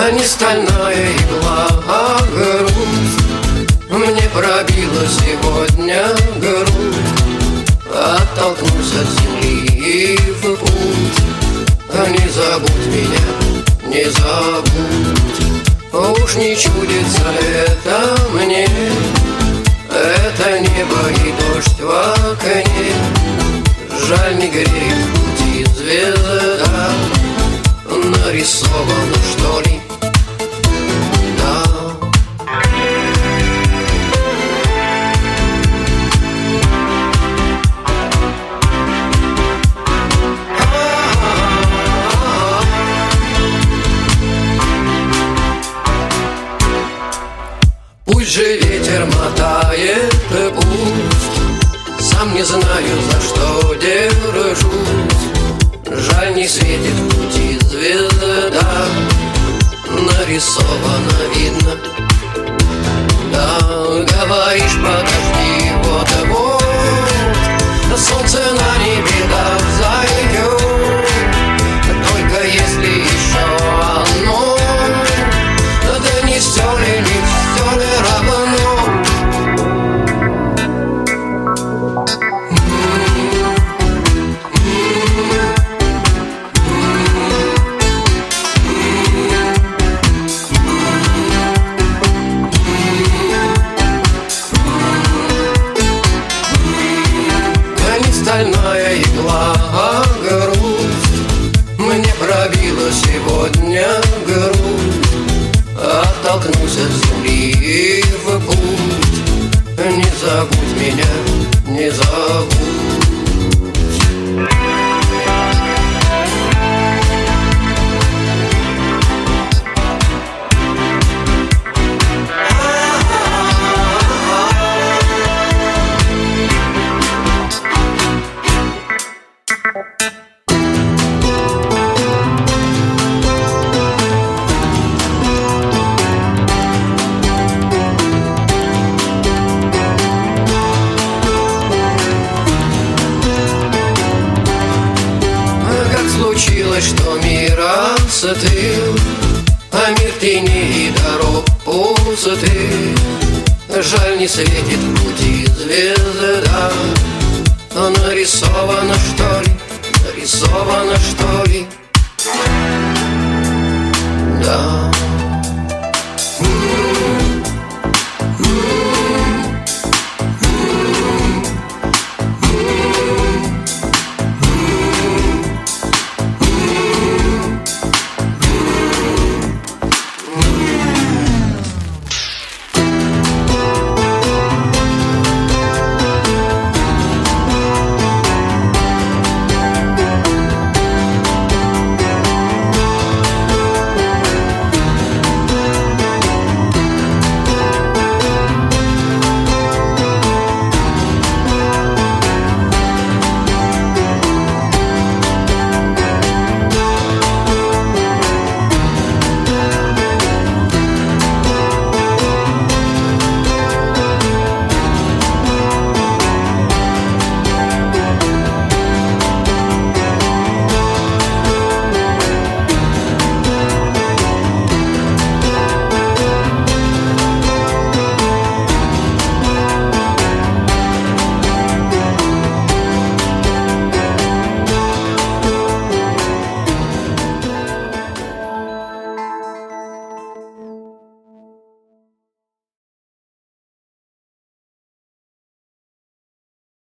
А не стальная игла, а грудь Мне пробила сегодня грудь Оттолкнусь от земли и в путь. А Не забудь меня, не забудь. Уж не чудится это мне Пусть же ветер мотает пусть. Сам не знаю, за что держусь забудь меня, не забудь случилось, что мир остыл А мир теней и дорог пустоты Жаль, не светит пути звезда нарисовано что ли, нарисовано что ли